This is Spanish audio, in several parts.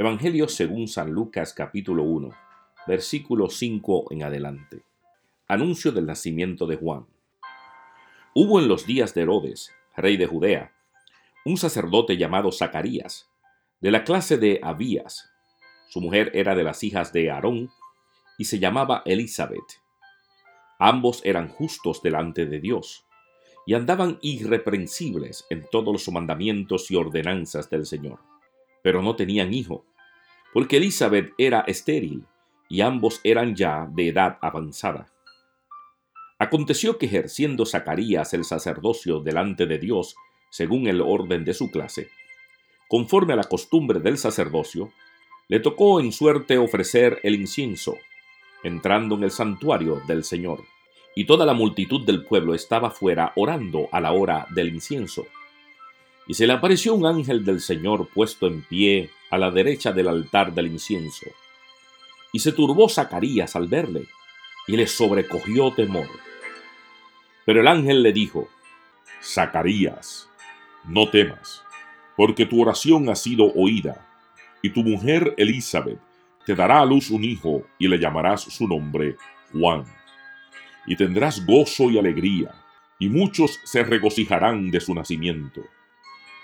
Evangelio según San Lucas capítulo 1, versículo 5 en adelante. Anuncio del nacimiento de Juan. Hubo en los días de Herodes, rey de Judea, un sacerdote llamado Zacarías, de la clase de Abías. Su mujer era de las hijas de Aarón y se llamaba Elizabeth. Ambos eran justos delante de Dios y andaban irreprensibles en todos los mandamientos y ordenanzas del Señor. Pero no tenían hijo, porque Elizabeth era estéril y ambos eran ya de edad avanzada. Aconteció que ejerciendo Zacarías el sacerdocio delante de Dios, según el orden de su clase, conforme a la costumbre del sacerdocio, le tocó en suerte ofrecer el incienso, entrando en el santuario del Señor, y toda la multitud del pueblo estaba fuera orando a la hora del incienso. Y se le apareció un ángel del Señor puesto en pie a la derecha del altar del incienso. Y se turbó Zacarías al verle, y le sobrecogió temor. Pero el ángel le dijo, Zacarías, no temas, porque tu oración ha sido oída, y tu mujer Elizabeth te dará a luz un hijo y le llamarás su nombre Juan. Y tendrás gozo y alegría, y muchos se regocijarán de su nacimiento,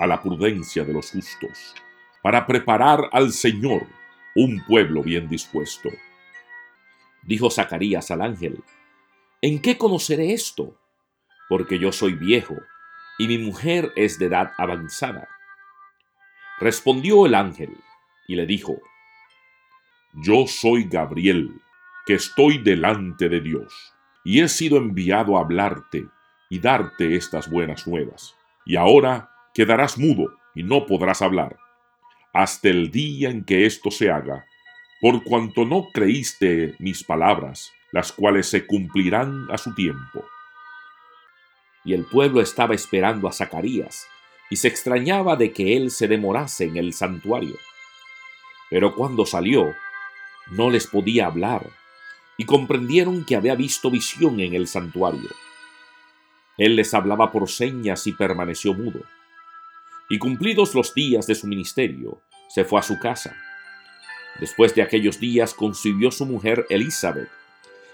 a la prudencia de los justos, para preparar al Señor un pueblo bien dispuesto. Dijo Zacarías al ángel, ¿en qué conoceré esto? Porque yo soy viejo y mi mujer es de edad avanzada. Respondió el ángel y le dijo, yo soy Gabriel, que estoy delante de Dios, y he sido enviado a hablarte y darte estas buenas nuevas. Y ahora quedarás mudo y no podrás hablar, hasta el día en que esto se haga, por cuanto no creíste mis palabras, las cuales se cumplirán a su tiempo. Y el pueblo estaba esperando a Zacarías, y se extrañaba de que él se demorase en el santuario. Pero cuando salió, no les podía hablar, y comprendieron que había visto visión en el santuario. Él les hablaba por señas y permaneció mudo. Y cumplidos los días de su ministerio, se fue a su casa. Después de aquellos días concibió su mujer Elizabeth,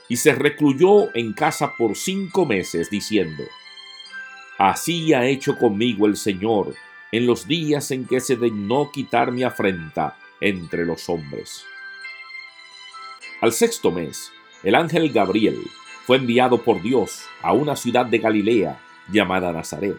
y se recluyó en casa por cinco meses, diciendo, Así ha hecho conmigo el Señor en los días en que se dignó quitar mi afrenta entre los hombres. Al sexto mes, el ángel Gabriel fue enviado por Dios a una ciudad de Galilea llamada Nazaret,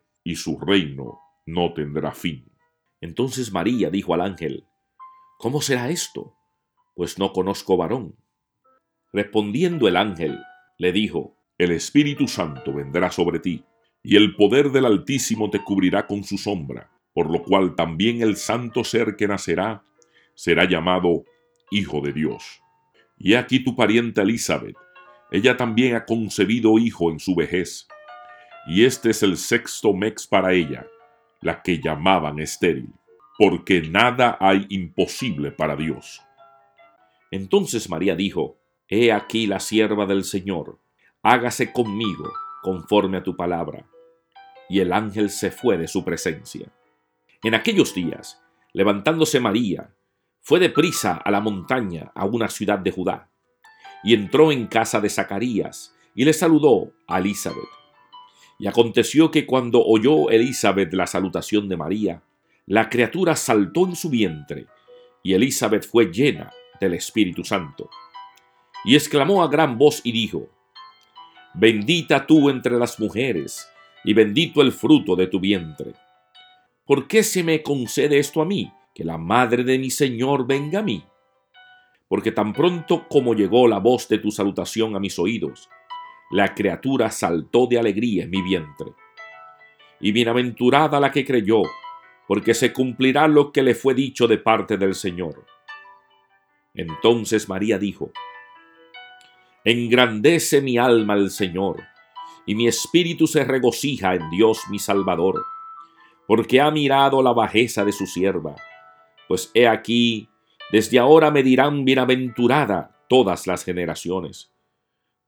y su reino no tendrá fin. Entonces María dijo al ángel, ¿Cómo será esto? Pues no conozco varón. Respondiendo el ángel, le dijo, El Espíritu Santo vendrá sobre ti, y el poder del Altísimo te cubrirá con su sombra, por lo cual también el santo ser que nacerá será llamado Hijo de Dios. Y aquí tu parienta Elizabeth, ella también ha concebido hijo en su vejez, y este es el sexto mes para ella, la que llamaban estéril, porque nada hay imposible para Dios. Entonces María dijo, He aquí la sierva del Señor, hágase conmigo conforme a tu palabra. Y el ángel se fue de su presencia. En aquellos días, levantándose María, fue deprisa a la montaña, a una ciudad de Judá, y entró en casa de Zacarías, y le saludó a Elizabeth. Y aconteció que cuando oyó Elizabeth la salutación de María, la criatura saltó en su vientre, y Elizabeth fue llena del Espíritu Santo. Y exclamó a gran voz y dijo, Bendita tú entre las mujeres, y bendito el fruto de tu vientre. ¿Por qué se me concede esto a mí, que la madre de mi Señor venga a mí? Porque tan pronto como llegó la voz de tu salutación a mis oídos, la criatura saltó de alegría en mi vientre. Y bienaventurada la que creyó, porque se cumplirá lo que le fue dicho de parte del Señor. Entonces María dijo, Engrandece mi alma al Señor, y mi espíritu se regocija en Dios mi Salvador, porque ha mirado la bajeza de su sierva. Pues he aquí, desde ahora me dirán bienaventurada todas las generaciones,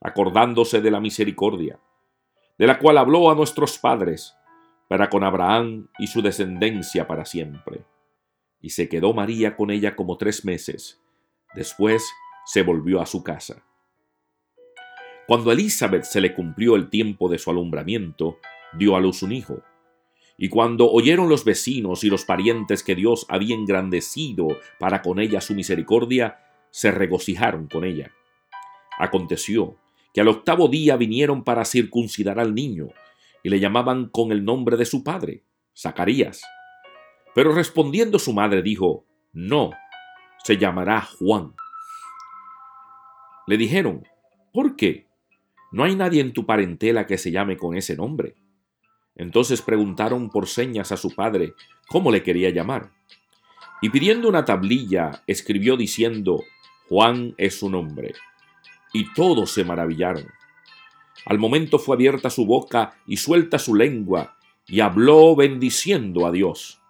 acordándose de la misericordia, de la cual habló a nuestros padres para con Abraham y su descendencia para siempre. Y se quedó María con ella como tres meses. Después se volvió a su casa. Cuando a Elizabeth se le cumplió el tiempo de su alumbramiento, dio a luz un hijo. Y cuando oyeron los vecinos y los parientes que Dios había engrandecido para con ella su misericordia, se regocijaron con ella. Aconteció que al octavo día vinieron para circuncidar al niño, y le llamaban con el nombre de su padre, Zacarías. Pero respondiendo su madre dijo, No, se llamará Juan. Le dijeron, ¿por qué? No hay nadie en tu parentela que se llame con ese nombre. Entonces preguntaron por señas a su padre cómo le quería llamar. Y pidiendo una tablilla, escribió diciendo, Juan es su nombre. Y todos se maravillaron. Al momento fue abierta su boca y suelta su lengua, y habló bendiciendo a Dios.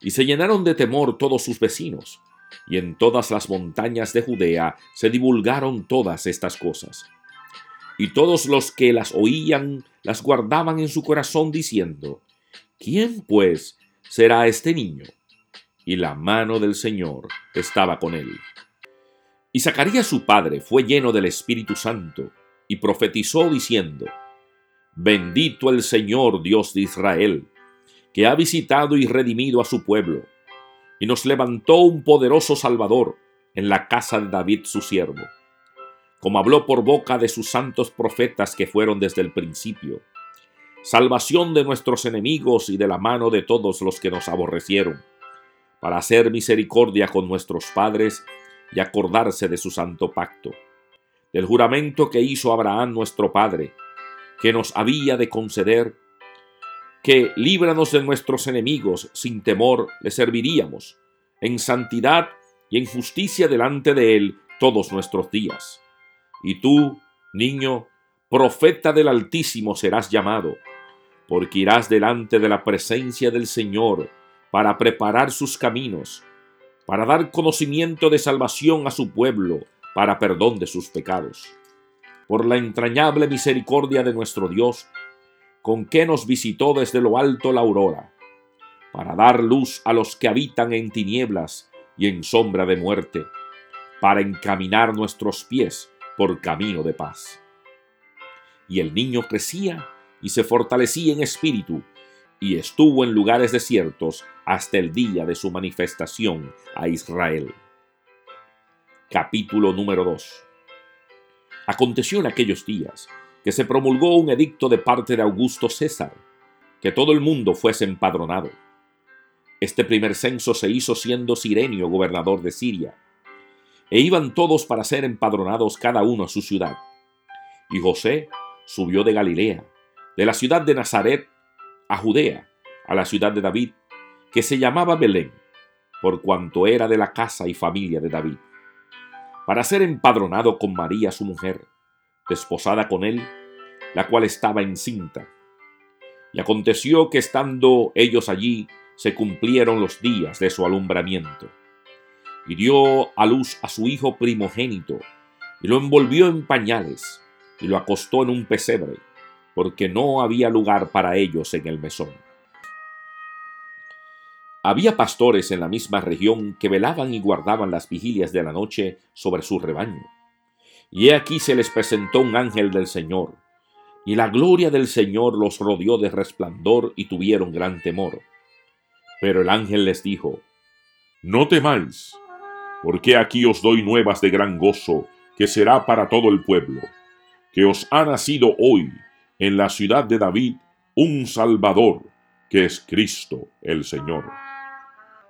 Y se llenaron de temor todos sus vecinos, y en todas las montañas de Judea se divulgaron todas estas cosas. Y todos los que las oían las guardaban en su corazón diciendo, ¿quién pues será este niño? Y la mano del Señor estaba con él. Y Zacarías su padre fue lleno del Espíritu Santo, y profetizó diciendo, Bendito el Señor Dios de Israel, que ha visitado y redimido a su pueblo, y nos levantó un poderoso Salvador en la casa de David su siervo, como habló por boca de sus santos profetas que fueron desde el principio, salvación de nuestros enemigos y de la mano de todos los que nos aborrecieron, para hacer misericordia con nuestros padres y acordarse de su santo pacto del juramento que hizo Abraham nuestro Padre, que nos había de conceder, que líbranos de nuestros enemigos, sin temor le serviríamos, en santidad y en justicia delante de Él todos nuestros días. Y tú, niño, profeta del Altísimo serás llamado, porque irás delante de la presencia del Señor para preparar sus caminos, para dar conocimiento de salvación a su pueblo, para perdón de sus pecados. Por la entrañable misericordia de nuestro Dios, con que nos visitó desde lo alto la aurora, para dar luz a los que habitan en tinieblas y en sombra de muerte, para encaminar nuestros pies por camino de paz. Y el niño crecía y se fortalecía en espíritu, y estuvo en lugares desiertos hasta el día de su manifestación a Israel capítulo número 2. Aconteció en aquellos días que se promulgó un edicto de parte de Augusto César, que todo el mundo fuese empadronado. Este primer censo se hizo siendo Sirenio gobernador de Siria. e iban todos para ser empadronados cada uno a su ciudad. Y José subió de Galilea, de la ciudad de Nazaret a Judea, a la ciudad de David, que se llamaba Belén, por cuanto era de la casa y familia de David, para ser empadronado con María su mujer, desposada con él, la cual estaba encinta. Y aconteció que estando ellos allí, se cumplieron los días de su alumbramiento. Y dio a luz a su hijo primogénito, y lo envolvió en pañales, y lo acostó en un pesebre, porque no había lugar para ellos en el mesón. Había pastores en la misma región que velaban y guardaban las vigilias de la noche sobre su rebaño. Y he aquí se les presentó un ángel del Señor, y la gloria del Señor los rodeó de resplandor y tuvieron gran temor. Pero el ángel les dijo, No temáis, porque aquí os doy nuevas de gran gozo, que será para todo el pueblo, que os ha nacido hoy en la ciudad de David un Salvador, que es Cristo el Señor.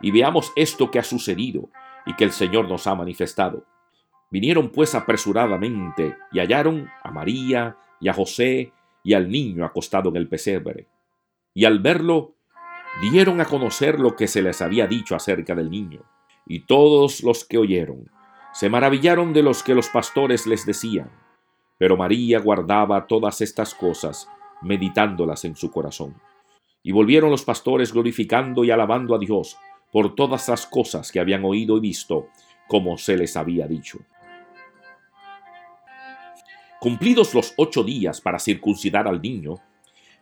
y veamos esto que ha sucedido y que el Señor nos ha manifestado. Vinieron pues apresuradamente y hallaron a María y a José y al niño acostado en el pesebre. Y al verlo, dieron a conocer lo que se les había dicho acerca del niño. Y todos los que oyeron se maravillaron de los que los pastores les decían. Pero María guardaba todas estas cosas, meditándolas en su corazón. Y volvieron los pastores glorificando y alabando a Dios por todas las cosas que habían oído y visto, como se les había dicho. Cumplidos los ocho días para circuncidar al niño,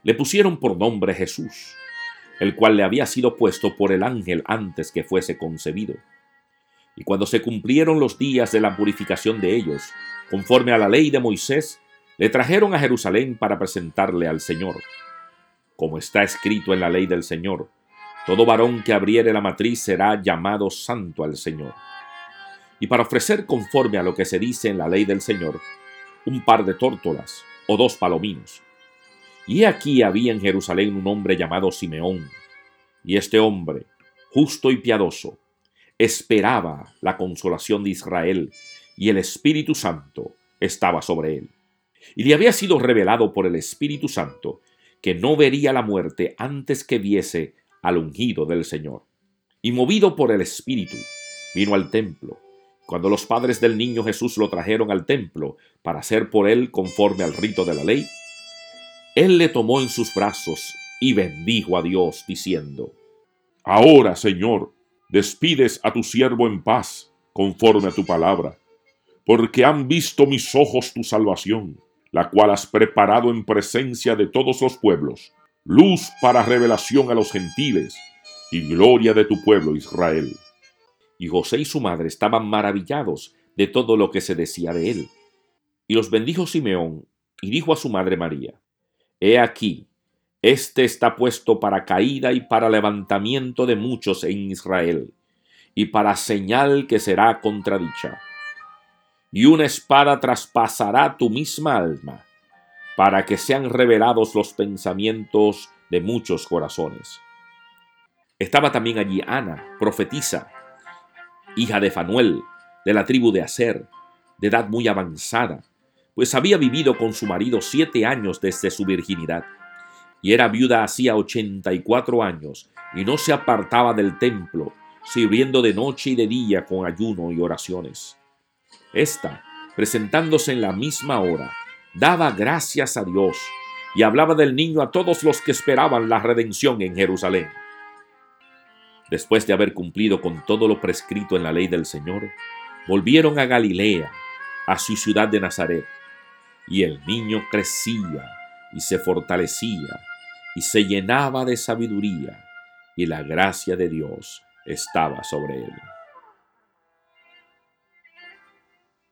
le pusieron por nombre Jesús, el cual le había sido puesto por el ángel antes que fuese concebido. Y cuando se cumplieron los días de la purificación de ellos, conforme a la ley de Moisés, le trajeron a Jerusalén para presentarle al Señor. Como está escrito en la ley del Señor, todo varón que abriere la matriz será llamado santo al Señor. Y para ofrecer conforme a lo que se dice en la ley del Señor, un par de tórtolas o dos palominos. Y aquí había en Jerusalén un hombre llamado Simeón, y este hombre, justo y piadoso, esperaba la consolación de Israel, y el Espíritu Santo estaba sobre él. Y le había sido revelado por el Espíritu Santo que no vería la muerte antes que viese al ungido del Señor. Y movido por el Espíritu, vino al templo. Cuando los padres del niño Jesús lo trajeron al templo para hacer por él conforme al rito de la ley, él le tomó en sus brazos y bendijo a Dios, diciendo, Ahora, Señor, despides a tu siervo en paz, conforme a tu palabra, porque han visto mis ojos tu salvación, la cual has preparado en presencia de todos los pueblos luz para revelación a los gentiles y gloria de tu pueblo Israel. Y José y su madre estaban maravillados de todo lo que se decía de él. Y los bendijo Simeón y dijo a su madre María, He aquí, este está puesto para caída y para levantamiento de muchos en Israel, y para señal que será contradicha. Y una espada traspasará tu misma alma para que sean revelados los pensamientos de muchos corazones. Estaba también allí Ana, profetisa, hija de Fanuel, de la tribu de Aser, de edad muy avanzada, pues había vivido con su marido siete años desde su virginidad, y era viuda hacía ochenta y cuatro años, y no se apartaba del templo, sirviendo de noche y de día con ayuno y oraciones. Esta, presentándose en la misma hora, daba gracias a Dios y hablaba del niño a todos los que esperaban la redención en Jerusalén. Después de haber cumplido con todo lo prescrito en la ley del Señor, volvieron a Galilea, a su ciudad de Nazaret, y el niño crecía y se fortalecía y se llenaba de sabiduría, y la gracia de Dios estaba sobre él.